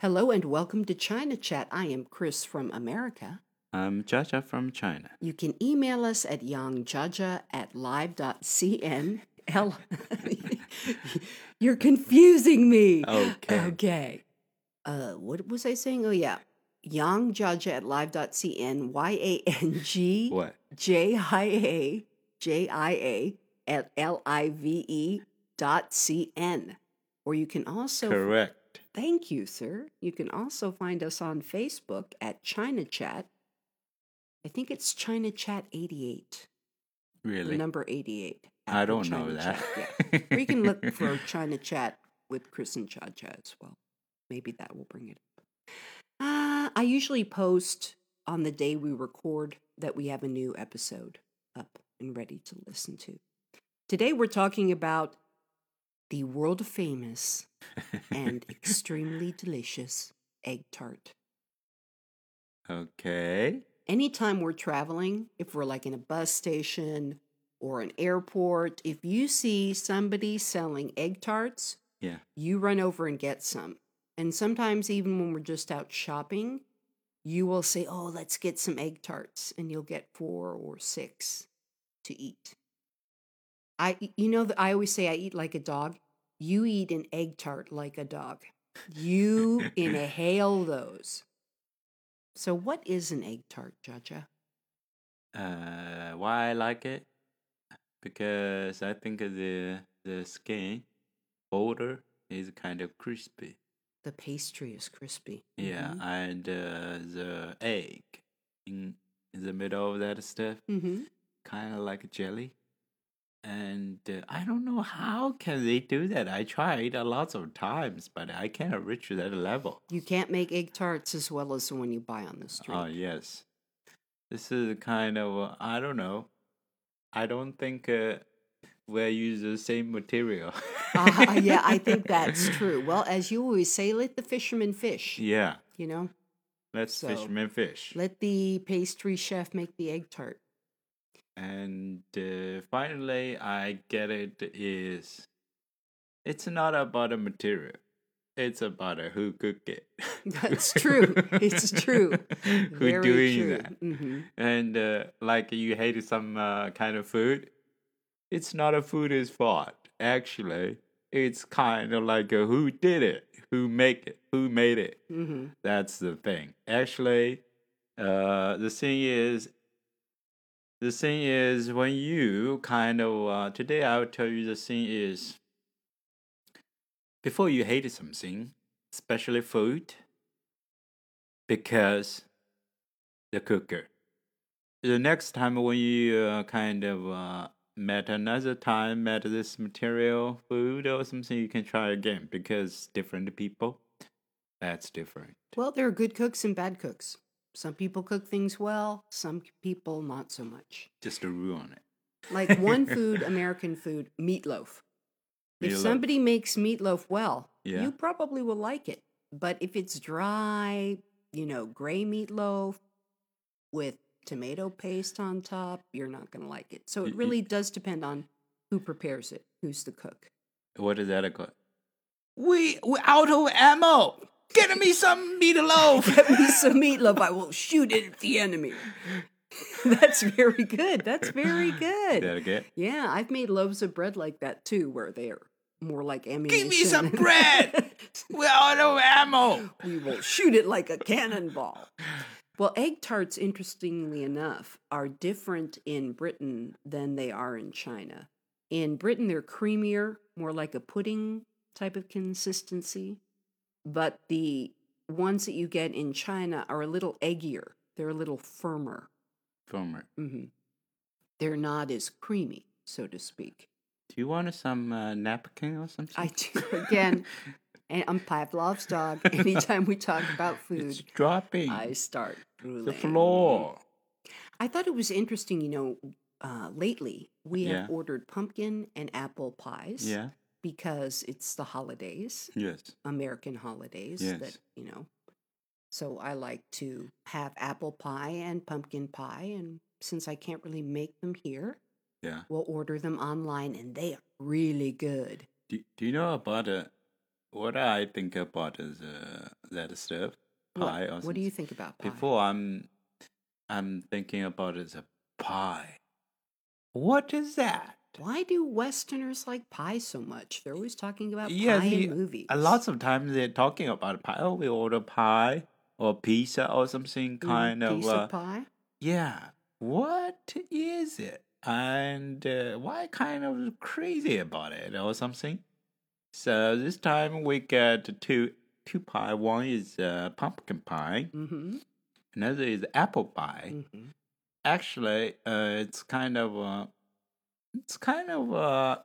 Hello and welcome to China Chat. I am Chris from America. I'm Jaja from China. You can email us at yangjaja at live.cn. L- You're confusing me. Okay. Okay. Uh, what was I saying? Oh, yeah. Yangjaja at live.cn. Y A N G What? J I A J I A at L I V E dot C N. Or you can also Correct. Thank you, sir. You can also find us on Facebook at China Chat. I think it's China Chat 88, the Really? number 88. I don't know that. Chat, yeah. Or you can look for China Chat with Chris and Jaja as well. Maybe that will bring it up. Uh, I usually post on the day we record that we have a new episode up and ready to listen to. Today we're talking about the world famous and extremely delicious egg tart. okay. Anytime we're traveling, if we're like in a bus station or an airport, if you see somebody selling egg tarts, Yeah. you run over and get some. And sometimes, even when we're just out shopping, you will say, Oh, let's get some egg tarts, and you'll get four or six to eat. I, you know, I always say I eat like a dog. You eat an egg tart like a dog. You inhale those. So, what is an egg tart, Jaja? Uh, why I like it? Because I think the the skin border is kind of crispy. The pastry is crispy. Yeah, and uh, the egg in in the middle of that stuff, Mm-hmm. kind of like jelly. And uh, I don't know how can they do that. I tried a lots of times, but I can't reach that level. You can't make egg tarts as well as the one you buy on the street. Oh yes, this is kind of uh, I don't know. I don't think uh, we use the same material. Ah, yeah, I think that's true. Well, as you always say, let the fisherman fish. yeah, You know, let's So, fisherman fish. let the pastry chef make the egg tart. And uh, finally, I get it is it's not about the material. It's about uh, who cook it. That's true. It's true. who Very doing true. that? hmm And uh, like you hate some uh, kind of food, it's not a food's fault. Actually, it's kind of like a who did it, who make it, who made it. hmm That's the thing. Actually, uh, the thing is, the thing is when you kind of uh, today I will tell you the thing is before you hate something, especially food, because the cooker. The next time when you uh, kind of uh, met another time, met this material food or something, you can try again because different people. That's different. Well, there are good cooks and bad cooks. Some people cook things well, some people not so much. Just to ruin it. Like one food, American food, meatloaf. If Meatloaf. somebody makes meatloaf well, Yeah. you probably will like it. But if it's dry, you know, gray meatloaf with tomato paste on top, you're not going to like it. So it really does depend on who prepares it, who's the cook. What is that called? We we out of ammo. Get me some meatloaf. Get me some meatloaf, I will shoot it at the enemy. That's very good. That's very good. That good? Yeah, I've made loaves of bread like that too, where they're more like ammunition. Give me some bread. We're out of ammo. we will shoot it like a cannonball. Well, egg tarts, interestingly enough, are different in Britain than they are in China. In Britain, they're creamier, more like a pudding type of consistency. But the ones that you get in China are a little eggier, they're a little firmer. Former. hmm They're not as creamy, so to speak. Do you want some uh, napkin or something? I do, again, and I'm Pavlov's dog. Anytime we talk about It's food, dropping I start the floor. I thought it was interesting, you know, uh, lately we have ordered pumpkin and apple pies Yeah. Because it's the holidays, Yes. American holidays that, Yes. you know. So I like to have apple pie and pumpkin pie. And since I can't really make them here, Yeah. we'll order them online and they are really good. Do, do you know about uh, what I think about is uh, that stuff. What- Pie. or What, do you think about pie? Before I'm, I'm thinking about it as a pie. What is that? Why do Westerners like pie so much? They're always talking about pie in movies. A lots of times they're talking about pie. Oh, we order pie or pizza or something Mm, kind of. piece Uh, pie. yeah. What is it? And uh, why kind of crazy about it or something? So this time we get two two pie. One is uh, pumpkin pie. Mm-hmm. Another is apple pie. mm-hmm. Actually, uh, it's kind of uh, it's kind of uh,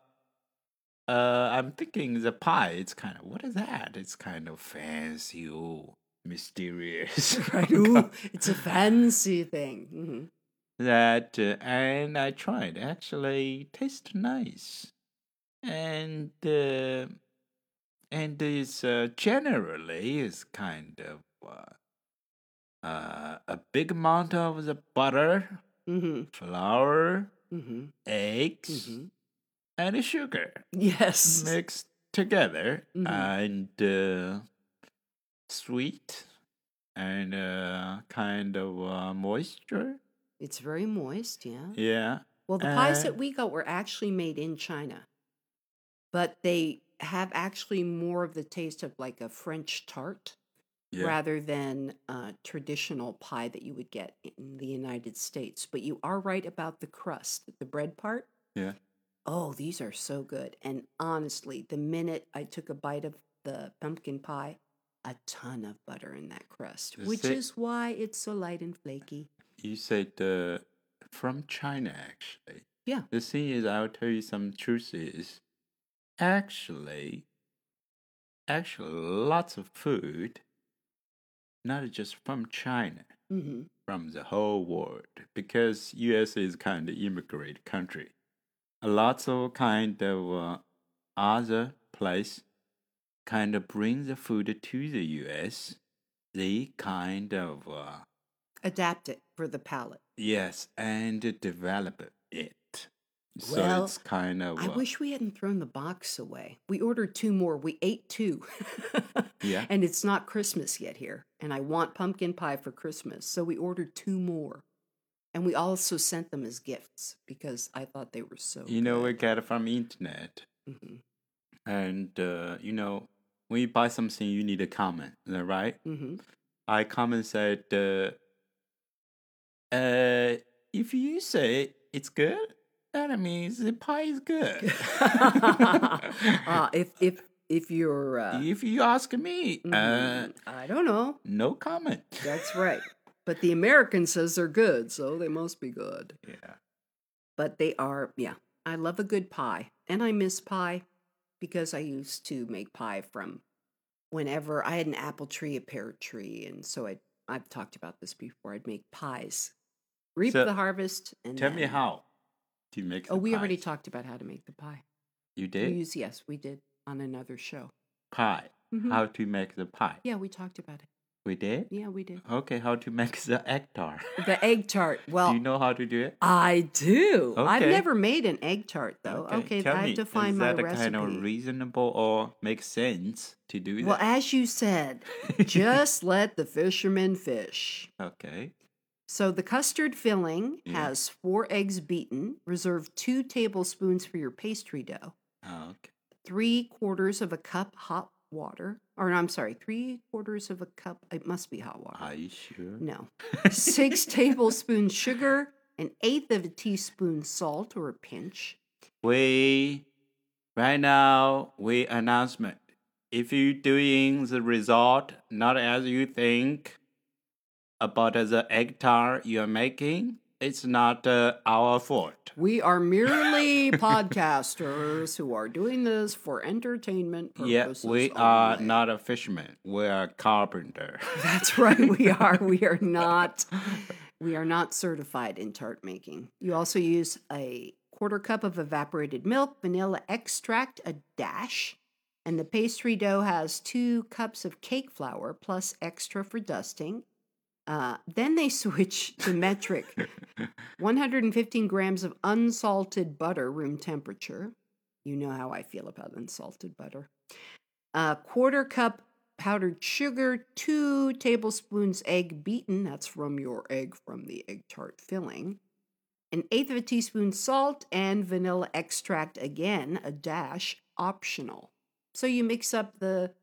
uh, I'm thinking the pie. It's kind of what is that? It's kind of fancy, ooh, mysterious. Right. Ooh, it's a fancy thing. hmm that uh, and I tried. Actually, tastes nice, and uh, and it's uh, generally is kind of uh, uh, a big amount of the butter, mm-hmm. flour, hmm eggs, hmm and sugar Yes. mixed together, Mhm. and uh, sweet and uh, kind of uh, moisture. It's very moist, yeah. Yeah. Well, the pies that we got were actually made in China, but they have actually more of the taste of like a French tart Yeah. rather than a traditional pie that you would get in the United States. But you are right about the crust, the bread part. Yeah. Oh, these are so good. And honestly, the minute I took a bite of the pumpkin pie, a ton of butter in that crust, Is which it- is why it's so light and flaky. You said uh, from China, actually. Yeah. The thing is, I'll tell you some truth is, actually, actually, lots of food, not just from China, hmm from the whole world, because U.S. is kind of immigrant country. Lots of kind of uh, other place kind of bring the food to the U.S. They kind of uh, Adapt it for the palate. Yes, and develop it. So Well, it's kind of I uh, wish we hadn't thrown the box away. We ordered two more. We ate two. Yeah. And it's not Christmas yet here. And I want pumpkin pie for Christmas. So we ordered two more. And we also sent them as gifts because I thought they were so you know we got it from internet, hmm and uh, you know when you buy something, you need a comment, is that right? hmm I comment said, uh, uh, if you say it's good, that means the pie is good. uh, if if if you're uh, if you ask me, uh, mhm, I don't know. no comment. That's right. But the American says they're good, so they must be good. Yeah. but they are yeah i love a good pie and i miss pie because i used to make pie from whenever i had an apple tree a pear tree and so i i've talked about this before i'd make pies reap So, the harvest and Tell me then- how to make. oh we already talked about how to make the pie You we did use yes we did on another show pie. Mhm. How to make the pie? yeah we talked about it We did. yeah we did Okay, how to make the egg tart? the egg tart well do you know how to do it? i do i've never made an egg tart though okay, tell i me, have to find is my that recipe kind of reasonable or make sense to do well as you said just let the fishermen fish. okay. So the custard filling Yeah. has four eggs beaten. Reserve two tablespoons for your pastry dough. Oh, okay. Three quarters of a cup hot water. Or I'm sorry, three quarters of a cup. It must be hot water. Are you sure? No. Six tablespoons sugar, an eighth of a teaspoon salt or a pinch. We right now we announcement. If you doing the result not as you think about the egg tart you're making, it's not uh, our fault. We are merely podcasters who are doing this for entertainment purposes. Yeah, we are only. not a fisherman. We are a carpenter. That's right. We are. We are not. We are not certified in tart making. You also use a quarter cup of evaporated milk, vanilla extract, a dash, and the pastry dough has two cups of cake flour plus extra for dusting. Uh, then they switch to metric 115 grams of unsalted butter, room temperature. You know how I feel about unsalted butter. A quarter cup powdered sugar, two tablespoons egg beaten, that's from your egg from the egg tart filling, an eighth of a teaspoon salt, and vanilla extract again, a dash, optional. So you mix up the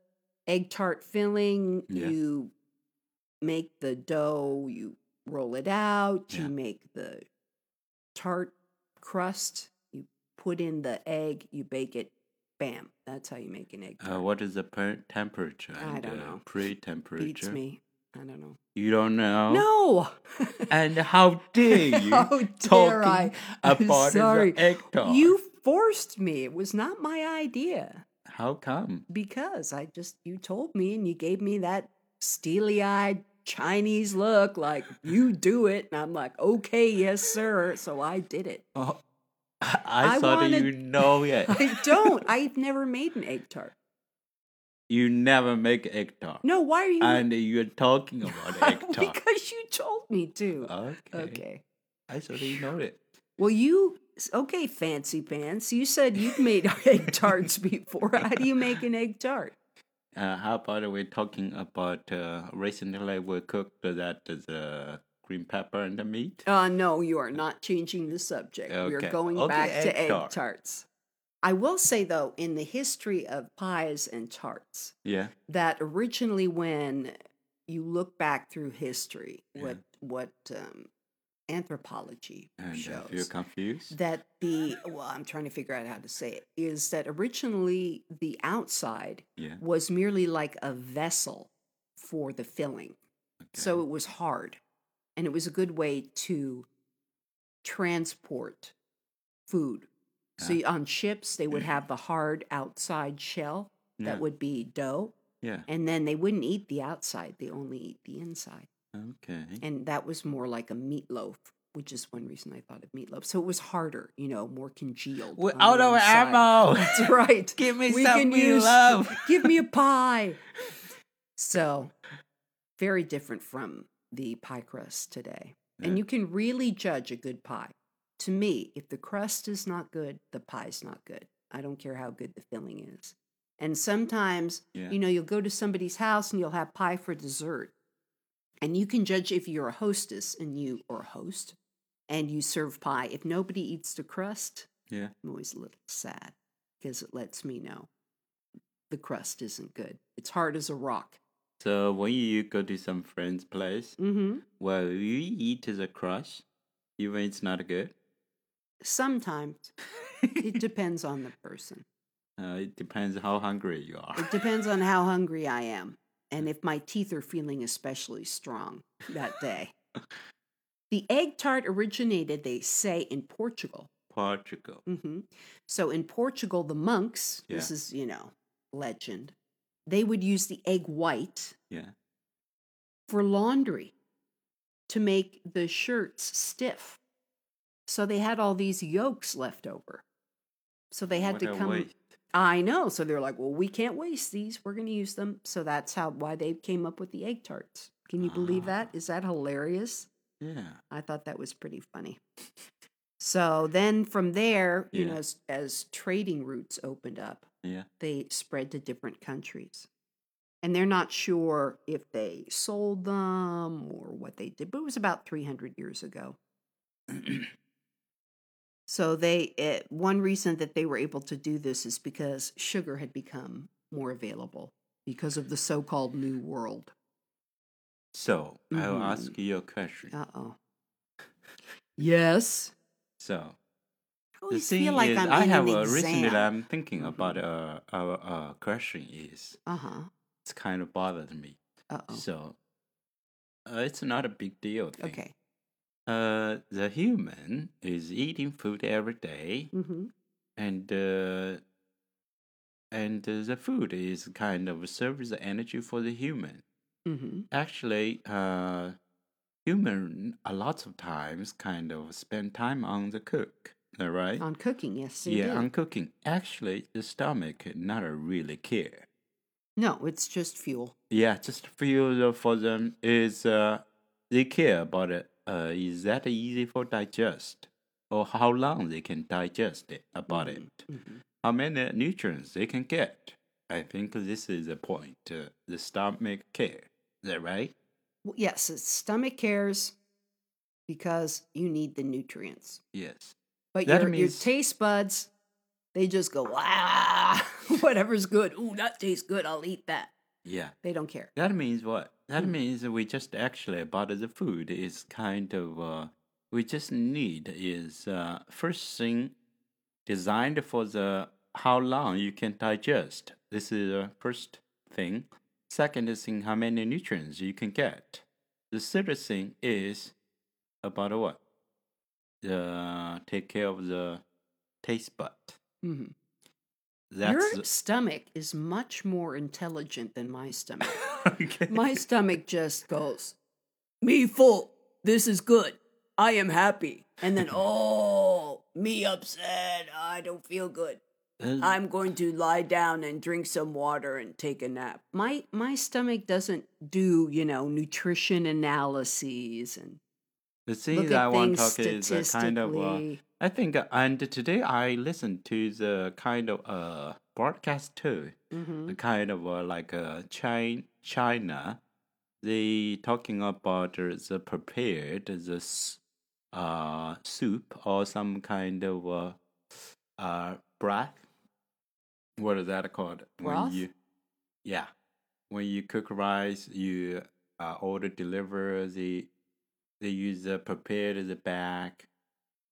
egg tart filling, Yeah. you make the dough, you roll it out, you make the tart crust, you put in the egg, you bake it, bam. That's how you make an egg. Uh, what is the per- temperature I and don't uh, know. pre-temperature? Beats me. I don't know. You don't know? No. And how dare you How dare I? About sorry. the egg tart? You forced me. It was not my idea. How come? Because I just you told me and you gave me that steely-eyed Chinese look like you do it and I'm like, "Okay, yes, sir." So I did it. Oh, I, I thought wanted- you know it. I don't. I've never made an egg tart. you never make egg tart. No, why are you And you're talking about egg tart. Because you told me to. okay. Okay. I thought you know it. Well, you okay, fancy pants. You said you've made egg tarts before. How do you make an egg tart? Uh, how about we talking about uh, recently we cooked that the green pepper and the meat? Uh no, you are not changing the subject. We are going Okay, back to egg egg tart. tarts. I will say though, in the history of pies and tarts, Yeah. that originally when you look back through history, Yeah. what what um, anthropology And if shows you're confused, that the well, I'm trying to figure out how to say it is that originally the outside yeah. was merely like a vessel for the filling. So it was hard. And it was a good way to transport food. So Ah. on ships, they would have the hard outside shell that yeah. would be dough. yeah. And then they wouldn't eat the outside, they only eat the inside. Okay. And that was more like a meatloaf, which is one reason I thought of meatloaf. So it was harder, you know, more congealed. On out of ammo. That's right. Give me We some can meat use- Give me a pie. So, very different from the pie crust today. Yeah. And you can really judge a good pie. To me, if the crust is not good, the pie's not good. I don't care how good the filling is. And sometimes, Yeah. you know, you'll go to somebody's house and you'll have pie for dessert. And you can judge if you're a hostess and you, or a host, and you serve pie. If nobody eats the crust, Yeah. I'm always a little sad because it lets me know the crust isn't good. It's hard as a rock. So when you go to some friend's place, Mm-hmm. well, you eat the crust, even it's not good. Sometimes it depends on the person. Uh, it depends how hungry you are. It depends on how hungry I am and if my teeth are feeling especially strong that day. The egg tart originated, they say, in Portugal. Portugal. hmm So in Portugal, the monks, this is, you know, legend, they would use the egg white Yeah. for laundry to make the shirts stiff. So they had all these yolks left over. So they had What to come. I know. So they're like, well, we can't waste these. We're going to use them. So that's how why they came up with the egg tarts. Can you believe that? Ah. That hilarious? Yeah. I thought that was pretty funny. So then from there, you Yeah. know, as, as trading routes opened up, Yeah. they spread to different countries. And they're not sure if they sold them or what they did, but it was about 300 years ago. So they eh, one reason that they were able to do this is because sugar had become more available because of the so-called new world. So I'll Mhm. ask you a question. Uh-oh. Yes. So I the thing feel like is, I'm I have a reason that I'm thinking Mhm. about uh, our uh, question is Uh-huh. it's kind of bothered me. Uh-oh. So uh, it's not a big deal. Thing. Okay. Uh, the human is eating food every day, Mm-hmm. and uh, and uh, the food is kind of serves the energy for the human. Mm-hmm. Actually, uh, human a lot of times kind of spend time on the cook, all right? On cooking, yes. yeah, on cooking. Actually, the stomach not really care. No, it's just fuel. Yeah, just fuel for them is uh, they care about it. Uh, is that easy for digest, or how long they can digest it about it? Mhm. How many nutrients they can get? I think this is the point. Uh, the stomach care. Is that right? Well, yes, it's stomach cares because you need the nutrients. Yes. But That your, your taste buds, they just go, ah, whatever's good. Ooh, that tastes good. I'll eat that. Yeah. They don't care. That means what? That Mm. means we just actually about the food is kind of uh, we just need is uh, first thing designed for the how long you can digest. This is the first thing. Second is thing how many nutrients you can get. The third thing is about what? The take care of the taste bud. hmm That's Your stomach is much more intelligent than my stomach. okay. my stomach just goes, me full. This is good. I am happy. And then, oh, me upset. I don't feel good. I'm going to lie down and drink some water and take a nap. My my stomach doesn't do, you know, nutrition analyses and the thing that I want to talk is a kind of uh. I think, uh, and today I listened to the kind of uh broadcast too, Mhm. the kind of uh, like uh China, China, they talking about the prepared this uh soup or some kind of uh uh broth. What is that called? Broth? When you, yeah, when you cook rice, you uh, order deliver the they use the prepared the bag,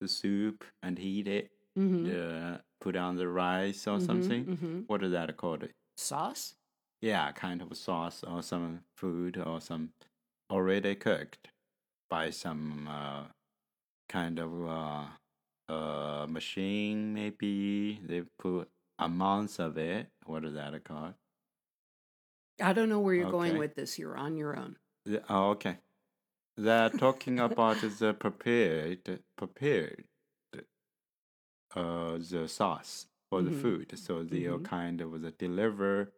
the soup and heat it. Mhm. Uh, put on the rice or Mhm, something. mhm. What is that called? Sauce? Yeah, kind of a sauce or some food or some already cooked by some uh, kind of uh, uh, machine. Maybe they put amounts of it. What is that called? I don't know where you're going with this. You're on your own. Oh, okay. They're talking about the prepared, prepared, uh, the sauce for the Mhm. food. So they'll Mhm. kind of the deliver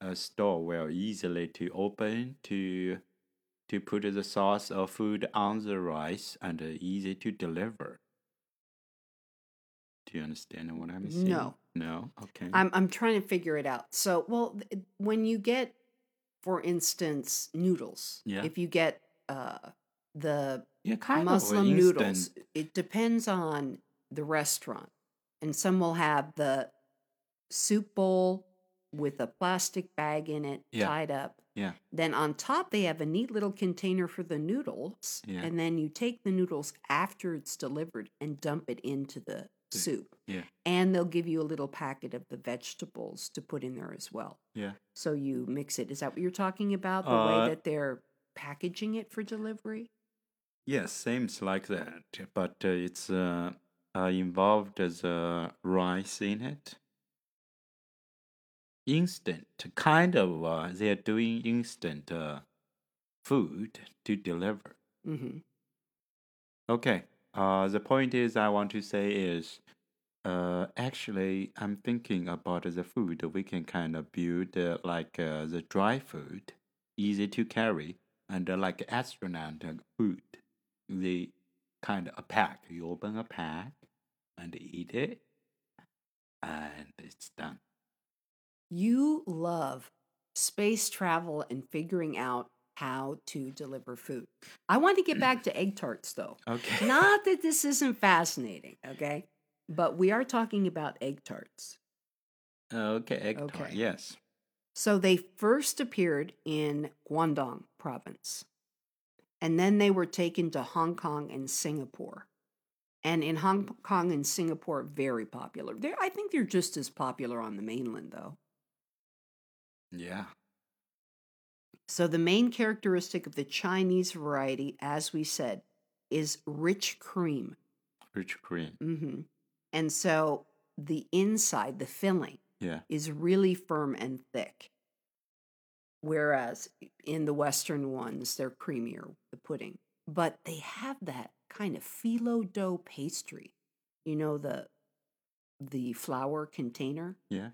a store will easily to open to to put the sauce or food on the rice and uh, easy to deliver. Do you understand what I'm saying? No. No. Okay. I'm I'm trying to figure it out. So, well, th- when you get, for instance, noodles, Yeah. if you get uh, the yeah, kind Muslim noodles, it depends on the restaurant, and some will have the soup bowl with a plastic bag in it Yeah. tied up. Yeah. Then on top, they have a neat little container for the noodles, Yeah. and then you take the noodles after it's delivered and dump it into the The- soup. Yeah. And they'll give you a little packet of the vegetables to put in there as well. Yeah. So you mix it. Is that what you're talking about? The Uh, way that they're packaging it for delivery? Yes, seems like that, but uh, it's uh, uh, involved as uh, rice in it. Instant, kind of. Uh, they're doing instant uh, food to deliver. Mm-hmm. Okay. Uh, the point is, I want to say is, uh, actually, I'm thinking about the food we can kind of build uh, like uh, the dry food, easy to carry, and uh, like astronaut food. The kind of a pack. You open a pack and eat it, and it's done. You love space travel and figuring out how to deliver food. I want to get back to egg tarts though. Okay. Not that this isn't fascinating, okay? But we are talking about egg tarts. okay. Egg tart. Okay. Yes. So they first appeared in Guangdong province. And then they were taken to Hong Kong and Singapore. And in Hong Kong and Singapore, very popular. They're, I think they're just as popular on the mainland, though. Yeah. So the main characteristic of the Chinese variety, as we said, is rich cream. Rich cream. Mm-hmm. And so the inside, the filling, Yeah. is really firm and thick. Whereas in the Western ones, they're creamier, the pudding. But they have that kind of phyllo dough pastry. You know, the the flour container. Yeah.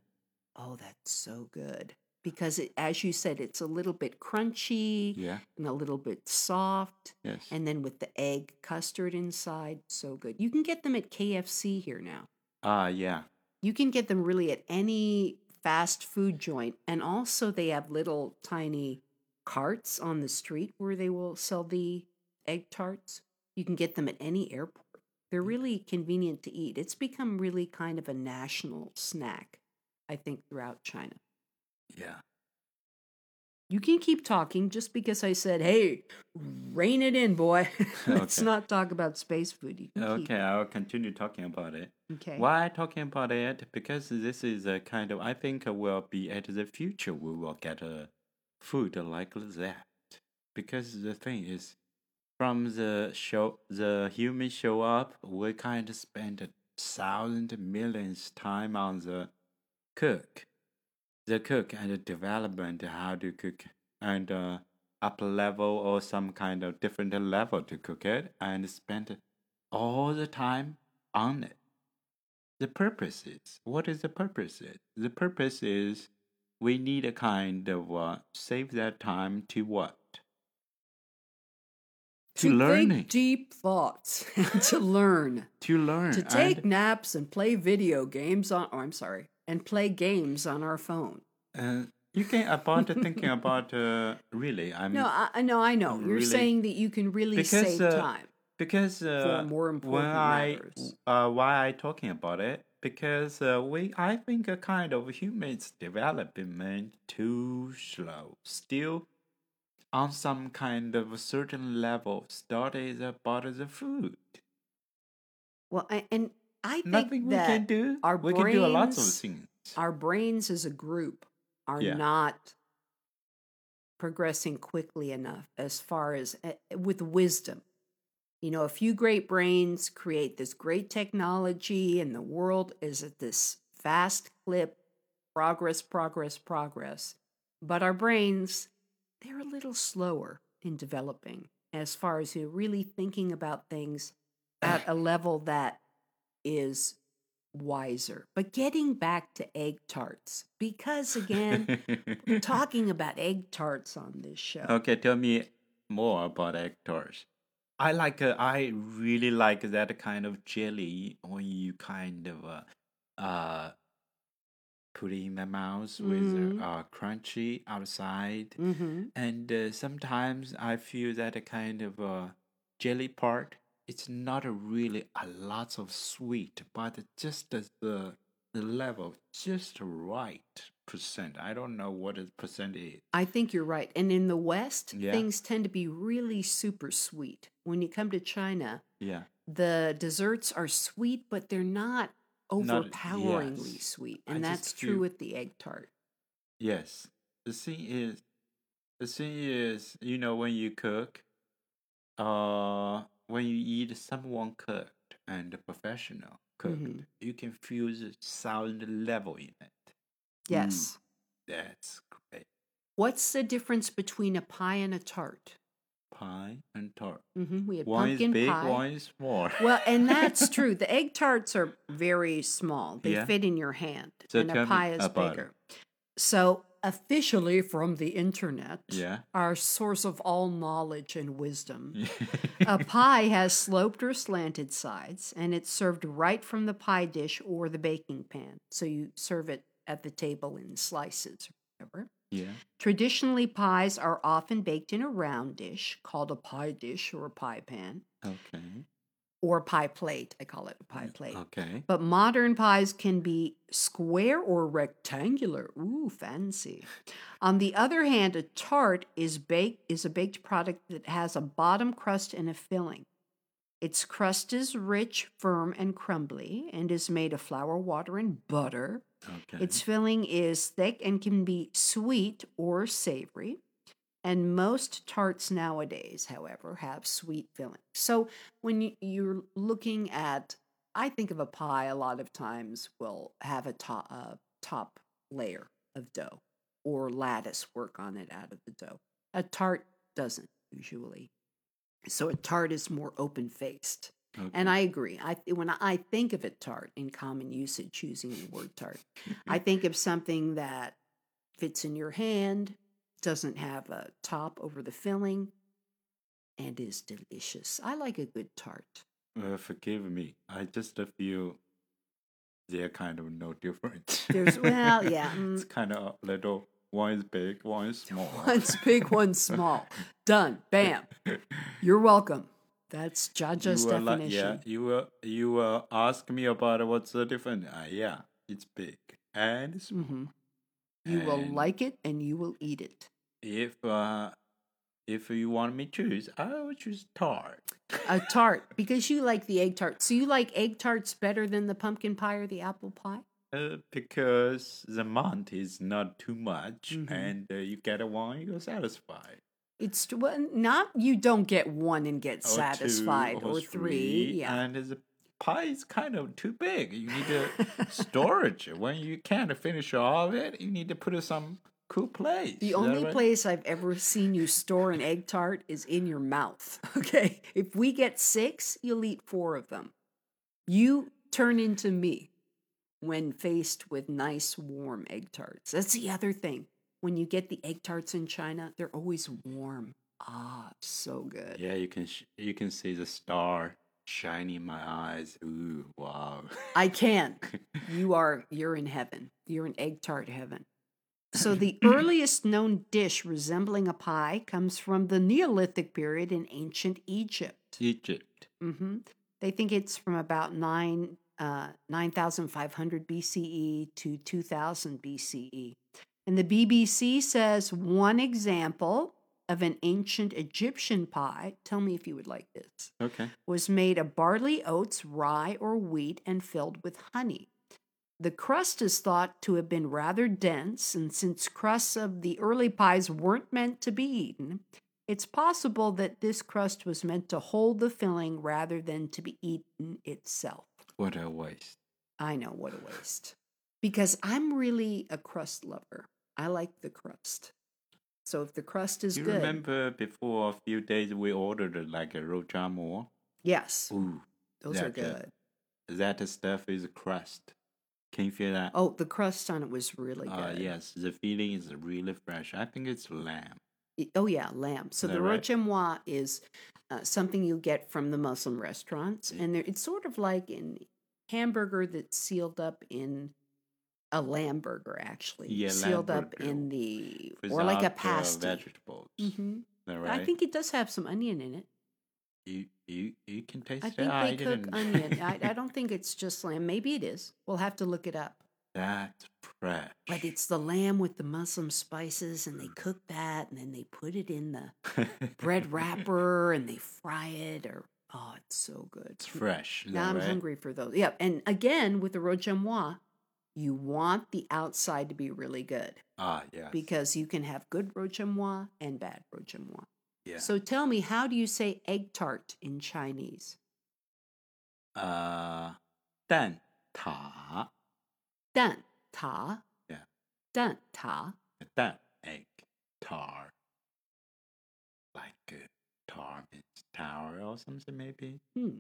Oh, that's so good. Because it, as you said, it's a little bit crunchy Yeah. and a little bit soft. Yes. And then with the egg custard inside, so good. You can get them at KFC here now. Ah, yeah. You can get them really at any fast food joint. And also, they have little tiny carts on the street where they will sell the egg tarts. You can get them at any airport. They're mm. really convenient to eat. It's become really kind of a national snack, I think, throughout China. Yeah. You can keep talking just because I said, hey, rein it in, boy. Let's Okay. not talk about space food. Can keep. Okay, I'll continue talking about it. Okay. Why talking about it? Because this is a kind of I think uh, will be at the future we will get a food like that. Because the thing is, from the show, the human show up, we kind of spend a thousand millions time on the cook, the cook and the development how to cook and uh, up level or some kind of different level to cook it and spend all the time on it. The purpose is what is the purpose? Is the purpose is we need a kind of uh, save that time to what? To, to learning. deep thoughts and to learn. to learn to take and, naps and play video games on oh I'm sorry, and play games on our phone. uh, you can about thinking about uh, really i'm No, I I know, I know. You're saying that you can really Because, save uh, time. because uh, more important I matters. uh, why I talking about it because uh, we I think a kind of humans development too slow still on some kind of a certain level studies about the food Well, I, and I think nothing we that can do our we can do a lot of brains things our brains as a group are Yeah. not progressing quickly enough as far as uh, with wisdom. You know, a few great brains create this great technology, and the world is at this fast clip progress, progress, progress. But our brains, they're a little slower in developing as far as you really thinking about things at a level that is wiser. But getting back to egg tarts, because again, talking about egg tarts on this show. okay tell me more about egg tarts I like uh, I really like that kind of jelly when you kind of uh, uh put it in the mouth with Mhm. uh, uh crunchy outside hmm and uh, sometimes I feel that a kind of uh, jelly part it's not really a lot of sweet but just the the level just right percent I don't know what the percent is I think you're right. And in the West, Yeah. things tend to be really super sweet. When you come to China, yeah the desserts are sweet, but they're not overpoweringly yes. sweet. And just that's true with the egg tart. Yes. The thing is, the thing is, you know, when you cook, uh, when you eat someone cooked and professional cooked, Mhm. you can feel the sound level in it. Yes. That's great. What's the difference between a pie and a tart? Pie and tart. hmm We had One is big, pie. one is small. Well, and that's true. The egg tarts are very small. They Yeah. fit in your hand. So and a pie is about it. bigger. So, officially from the internet, yeah. our source of all knowledge and wisdom, a pie has sloped or slanted sides, and it's served right from the pie dish or the baking pan. So you serve it at the table in slices or whatever. yeah. Traditionally, pies are often baked in a round dish called a pie dish or a pie pan Okay. Or pie plate. I call it a pie mm, plate. Okay. But modern pies can be square or rectangular. Ooh, fancy. On the other hand, a tart is baked is a baked product that has a bottom crust and a filling. Its crust is rich, firm, and crumbly, and is made of flour, water, and butter. Okay. Its filling is thick and can be sweet or savory. And most tarts nowadays, however, have sweet filling. So when you- you're looking at, I think of a pie a lot of times will have a top, a top layer of dough or lattice work on it out of the dough. A tart doesn't usually. So a tart is more open faced. okay. And I agree. I when I think of a tart in common usage, using the word tart, I think of something that fits in your hand, doesn't have a top over the filling, and is delicious. I like a good tart. Uh, forgive me. I just feel they're kind of no different. There's well, yeah. it's mm, kind of a little. One is big, one is small. One's big, one's small. Done. Bam. You're welcome. That's Jaja's will like, definition. yeah, you will you will ask me about what's the difference. Uh, yeah, it's big and small. hmm You will like it and you will eat it. If uh, if you want me to choose, I would choose tart. A tart because you like the egg tart. So you like egg tarts better than the pumpkin pie or the apple pie? Uh, because the amount is not too much, Mhm. and uh, you get one, you're satisfied. It's well, not you don't get one and get Or satisfied or, three. Yeah. and the pie is kind of too big. You need to storage it. When you can't finish all of it, you need to put some cool place. The only right? place I've ever seen you store an egg tart is in your mouth. Okay. If we get six, you'll eat four of them. You turn into me when faced with nice, warm egg tarts. That's the other thing. When you get the egg tarts in China, they're always warm. Ah, so good. Yeah, you can sh- you can see the star shining in my eyes. Ooh, wow. I can. You are you're in heaven. You're in egg tart heaven. So the earliest known dish resembling a pie comes from the Neolithic period in ancient Egypt. Egypt. hmm They think it's from about nine uh, nine thousand five hundred BCE to two thousand BCE, and the BBC says one example of an ancient Egyptian pie. Tell me if you would like this Okay. was made of barley, oats, rye, or wheat and filled with honey. The crust is thought to have been rather dense, and since crusts of the early pies weren't meant to be eaten, it's possible that this crust was meant to hold the filling rather than to be eaten itself. What a waste. I know what a waste. Because I'm really a crust lover. I like the crust. So if the crust is you good, remember before a few days we ordered uh, like a roujiamo? yes, Ooh, those are that, uh, good. that stuff is crust. Can you feel that? Oh, the crust on it was really good. Uh, yes, the feeling is really fresh. I think it's lamb. Oh yeah, lamb. So the right? roujiamo is uh, something you get from the Muslim restaurants, Yeah. and it's sort of like an hamburger that's sealed up in a lamb burger, actually. Yeah, sealed up in the or like a uh, pasty. vegetables. hmm right? I think it does have some onion in it. You you you can taste I it. think I they cook didn't. onion. I, I don't think it's just lamb. Maybe it is. We'll have to look it up. That's fresh. But it's the lamb with the Muslim spices, and they cook that, and then they put it in the bread wrapper and they fry it or oh it's so good it's fresh. Now i'm right? hungry for those yeah and again with the roujiamo you want the outside to be really good Ah, yeah. because you can have good roujiamo and bad roujiamo yeah. so tell me how do you say egg tart in chinese uh, 蛋挞 dan ta Yeah. dan ta 蛋 egg tar. Like uh, tar means tower or something maybe, hmm.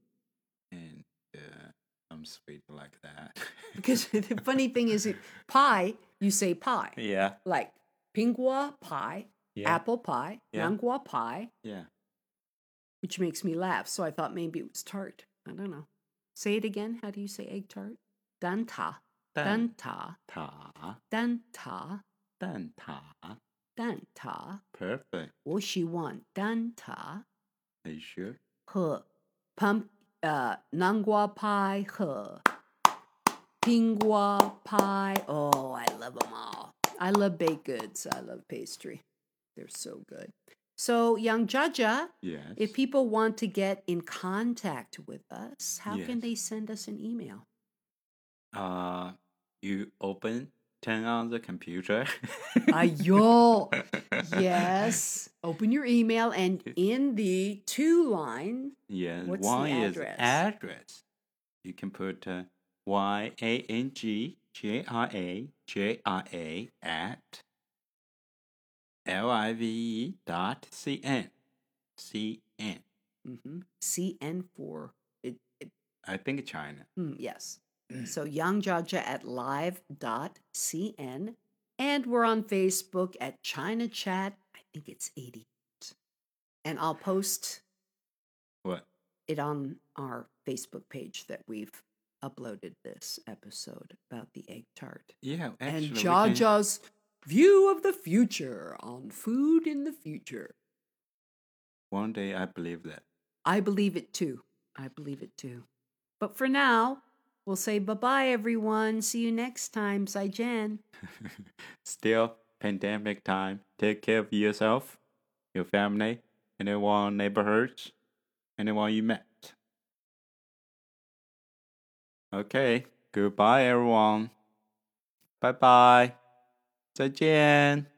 and uh, some sweet like that. because the funny thing is it pie you say pie yeah, like pingua pie yeah, apple pie Yeah. nangua pie yeah. which makes me laugh. So I thought maybe it was tart. I don't know. Say it again. How do you say egg tart? Dan ta, 蛋 dan ta, 挞 dan ta, 蛋挞 dan ta。 perfect. 我喜欢蛋挞 Are you sure? 和 pump 呃南瓜 pie 和苹果 pie. Oh, I love them all. I love baked goods. I love pastry. They're so good. So, young Jaja, Yes. If people want to get in contact with us, how can they send us an email? uh, you open, turn on the computer. Ayo. yes. Open your email and in the two line, Yeah, What's the one is address? address. You can put uh, Y A N G J R A J R A at L I V E dot C N. C N. mhm, CN for it, it, I think China. hmm, yes. So yangjaja at live dot cn, And we're on Facebook at China Chat. I think it's eighty, And I'll post What? it on our Facebook page that we've uploaded this episode about the egg tart Yeah, actually, and Jaw can- view of the future on food in the future. One day, I believe that. I believe it too. I believe it too. But for now, we'll say bye bye, everyone. See you next time. Zai jian. Still, pandemic time. Take care of yourself, your family, anyone neighborhoods, anyone you met. Okay, goodbye, everyone. Bye bye. 再见。